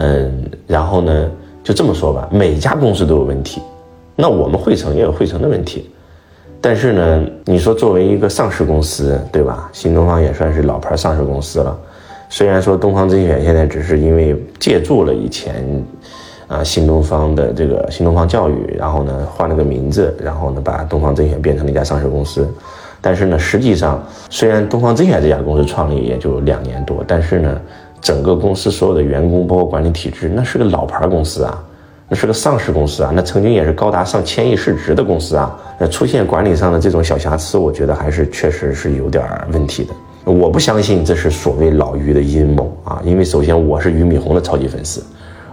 嗯，然后呢，就这么说吧，每家公司都有问题，那我们汇成也有汇成的问题，但是呢，你说作为一个上市公司，对吧？新东方也算是老牌上市公司了，虽然说东方甄选现在只是因为借助了以前，啊，新东方的这个新东方教育，然后呢换了个名字，然后呢把东方甄选变成了一家上市公司，但是呢，实际上虽然东方甄选这家公司创立也就两年多，但是呢。整个公司所有的员工，包括管理体制，那是个老牌公司啊，那是个上市公司啊，那曾经也是高达上千亿市值的公司啊。那出现管理上的这种小瑕疵，我觉得还是确实是有点问题的。我不相信这是所谓老于的阴谋啊，因为首先我是俞敏洪的超级粉丝。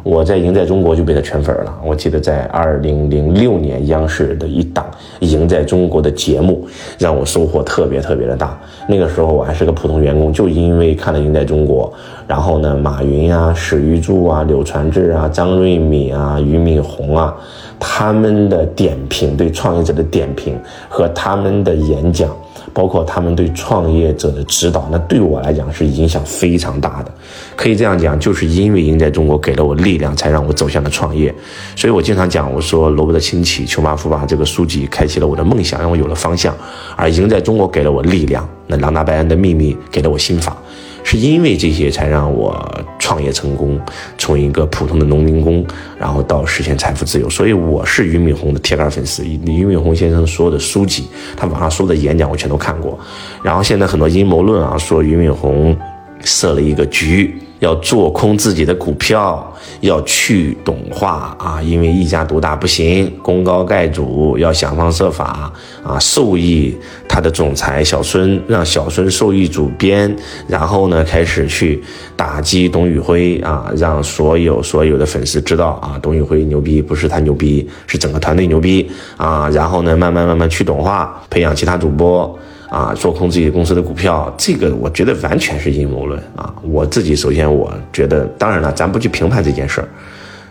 我在赢在中国就被他圈粉了。我记得在二零零六年央视的一档赢在中国的节目，让我收获特别特别的大。那个时候我还是个普通员工，就因为看了赢在中国，然后呢，马云啊、史玉柱啊、柳传志啊、张瑞敏啊、俞敏洪啊，他们的点评对创业者的点评和他们的演讲。包括他们对创业者的指导，那对我来讲是影响非常大的。可以这样讲，就是因为赢在中国给了我力量，才让我走向了创业。所以我经常讲，我说罗伯特清崎《穷爸富爸》这个书籍开启了我的梦想，让我有了方向；而赢在中国给了我力量，那朗达·白恩的秘密给了我心法。是因为这些才让我创业成功，从一个普通的农民工，然后到实现财富自由。所以我是俞敏洪的铁杆粉丝，俞敏洪先生所有的书籍，他网上所有的演讲我全都看过。然后现在很多阴谋论啊，说俞敏洪设了一个局。要做空自己的股票，要去董化啊，因为一家独大不行，功高盖主，要想方设法啊，授意他的总裁小孙，让小孙受益主编，然后呢，开始去打击董宇辉啊，让所有所有的粉丝知道啊，董宇辉牛逼，不是他牛逼，是整个团队牛逼啊，然后呢，慢慢慢慢去董化，培养其他主播。啊，做空自己公司的股票，这个我觉得完全是阴谋论啊！我自己首先我觉得，当然了，咱不去评判这件事儿，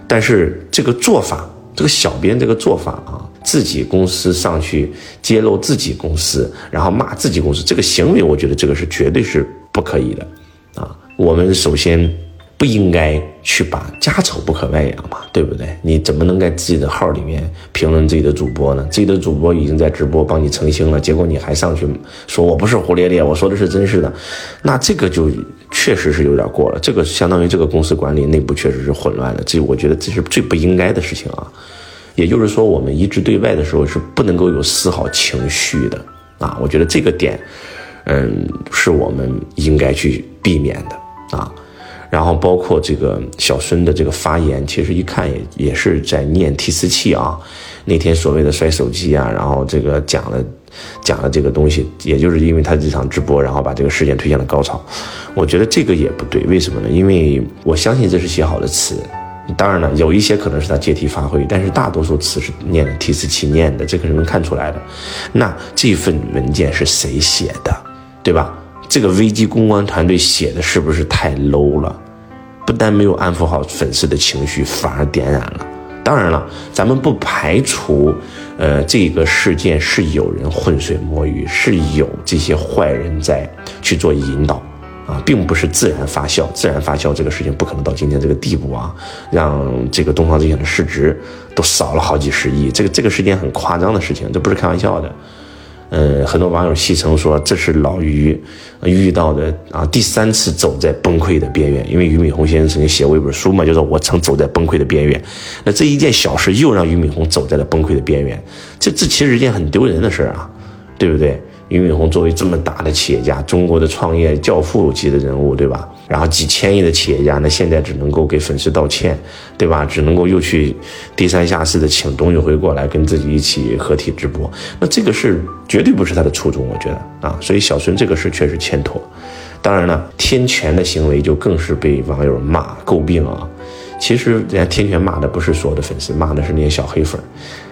但是这个做法，这个小编这个做法啊，自己公司上去揭露自己公司，然后骂自己公司，这个行为，我觉得这个是绝对是不可以的啊！我们首先。不应该去把家丑不可外扬嘛，对不对？你怎么能在自己的号里面评论自己的主播呢？自己的主播已经在直播帮你澄清了，结果你还上去说我不是胡咧咧，我说的是真实的，那这个就确实是有点过了。这个相当于这个公司管理内部确实是混乱了，这我觉得这是最不应该的事情啊。也就是说，我们一致对外的时候是不能够有丝毫情绪的啊。我觉得这个点，嗯，是我们应该去避免的啊。然后包括这个小孙的这个发言，其实一看也也是在念提词器啊。那天所谓的摔手机啊，然后这个讲了讲了这个东西，也就是因为他这场直播，然后把这个事件推向了高潮。我觉得这个也不对，为什么呢？因为我相信这是写好的词，当然了，有一些可能是他借题发挥，但是大多数词是念的提词器念的，这个是能看出来的。那这份文件是谁写的，对吧？这个危机公关团队写的是不是太 low 了？不但没有安抚好粉丝的情绪，反而点燃了。当然了，咱们不排除，呃，这个事件是有人浑水摸鱼，是有这些坏人在去做引导，啊，并不是自然发酵。自然发酵这个事情不可能到今天这个地步啊，让这个东方甄选的市值都少了好几十亿。这个这个是件很夸张的事情，这不是开玩笑的。呃，很多网友戏称说这是老于遇到的啊第三次走在崩溃的边缘，因为俞敏洪先生曾经写过一本书嘛，就说我曾走在崩溃的边缘。那这一件小事又让俞敏洪走在了崩溃的边缘，这这其实是一件很丢人的事啊，对不对？俞敏洪作为这么大的企业家，中国的创业教父级的人物，对吧？然后几千亿的企业家，那现在只能够给粉丝道歉，对吧？只能够又去低三下四的请董宇辉过来跟自己一起合体直播，那这个是绝对不是他的初衷，我觉得啊。所以小孙这个事确实欠妥。当然了，天权的行为就更是被网友骂诟病啊。其实人家天权骂的不是所有的粉丝，骂的是那些小黑粉。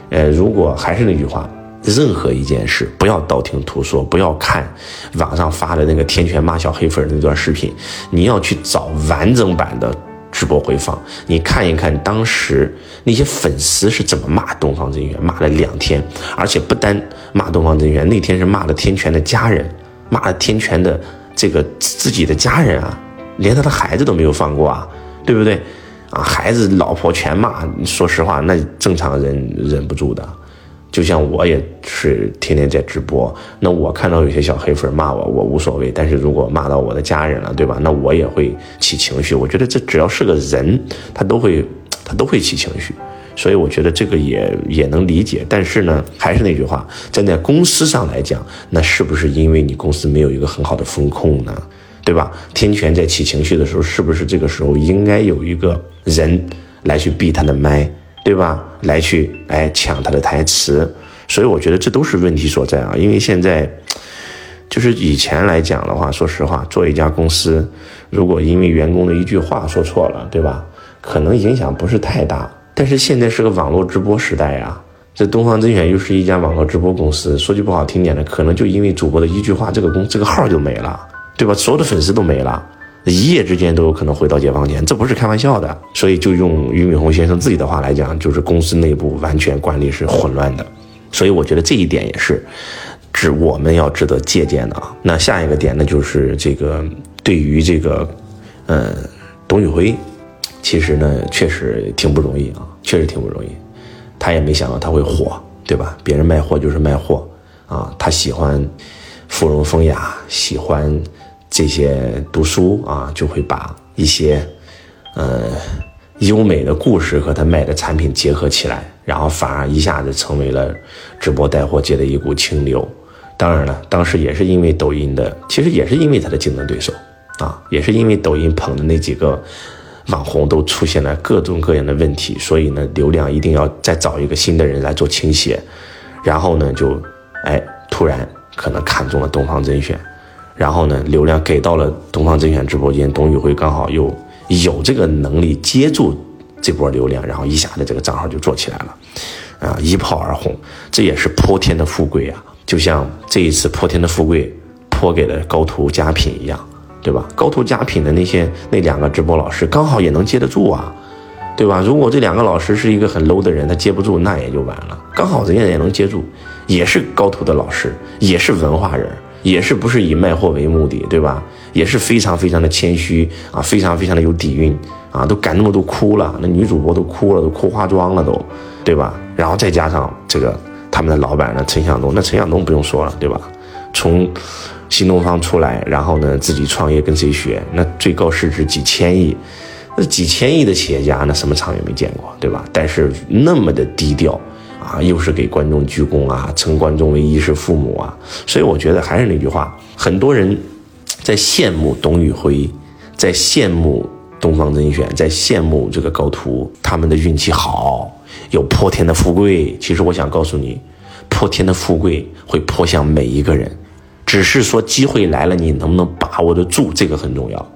呃，如果还是那句话。任何一件事，不要道听途说，不要看网上发的那个天权骂小黑粉那段视频，你要去找完整版的直播回放，你看一看当时那些粉丝是怎么骂东方甄选，骂了两天，而且不单骂东方甄选，那天是骂了天权的家人，骂了天权的这个自己的家人啊，连他的孩子都没有放过啊，对不对？啊，孩子、老婆全骂。说实话，那正常人忍不住的。就像我也是天天在直播，那我看到有些小黑粉骂我，我无所谓。但是如果骂到我的家人了，对吧？那我也会起情绪。我觉得这只要是个人，他都会，他都会起情绪。所以我觉得这个也也能理解。但是呢，还是那句话，站在公司上来讲，那是不是因为你公司没有一个很好的风控呢？对吧？天权在起情绪的时候，是不是这个时候应该有一个人来去闭他的麦？对吧？来去哎抢他的台词，所以我觉得这都是问题所在啊。因为现在就是以前来讲的话，说实话，做一家公司，如果因为员工的一句话说错了，对吧？可能影响不是太大。但是现在是个网络直播时代呀，这东方甄选又是一家网络直播公司，说句不好听点的，可能就因为主播的一句话，这个公这个号就没了，对吧？所有的粉丝都没了。一夜之间都有可能回到解放前，这不是开玩笑的。所以就用俞敏洪先生自己的话来讲，就是公司内部完全管理是混乱的。所以我觉得这一点也是，值我们要值得借鉴的啊。那下一个点呢，就是这个对于这个，呃，董宇辉，其实呢确实挺不容易啊，确实挺不容易。他也没想到他会火，对吧？别人卖货就是卖货啊，他喜欢芙蓉风雅，喜欢。这些读书啊，就会把一些，呃，优美的故事和他卖的产品结合起来，然后反而一下子成为了直播带货界的一股清流。当然了，当时也是因为抖音的，其实也是因为他的竞争对手啊，也是因为抖音捧的那几个网红都出现了各种各样的问题，所以呢，流量一定要再找一个新的人来做倾斜，然后呢，就，哎，突然可能看中了东方甄选。然后呢，流量给到了东方甄选直播间，董宇辉刚好又有这个能力接住这波流量，然后一下子这个账号就做起来了，啊，一炮而红，这也是泼天的富贵啊！就像这一次泼天的富贵泼给了高途佳品一样，对吧？高途佳品的那些那两个直播老师刚好也能接得住啊，对吧？如果这两个老师是一个很 low 的人，他接不住，那也就完了。刚好人家也能接住，也是高途的老师，也是文化人。也是不是以卖货为目的，对吧？也是非常非常的谦虚啊，非常非常的有底蕴啊，都感动都哭了，那女主播都哭了，都哭花妆了，都，对吧？然后再加上这个他们的老板呢，陈向东，那陈向东不用说了，对吧？从新东方出来，然后呢自己创业跟谁学？那最高市值几千亿，那几千亿的企业家，那什么场也没见过，对吧？但是那么的低调。啊，又是给观众鞠躬啊，称观众为衣食父母啊，所以我觉得还是那句话，很多人在羡慕董宇辉，在羡慕东方甄选，在羡慕这个高图，他们的运气好，有泼天的富贵。其实我想告诉你，泼天的富贵会泼向每一个人，只是说机会来了，你能不能把握得住，这个很重要。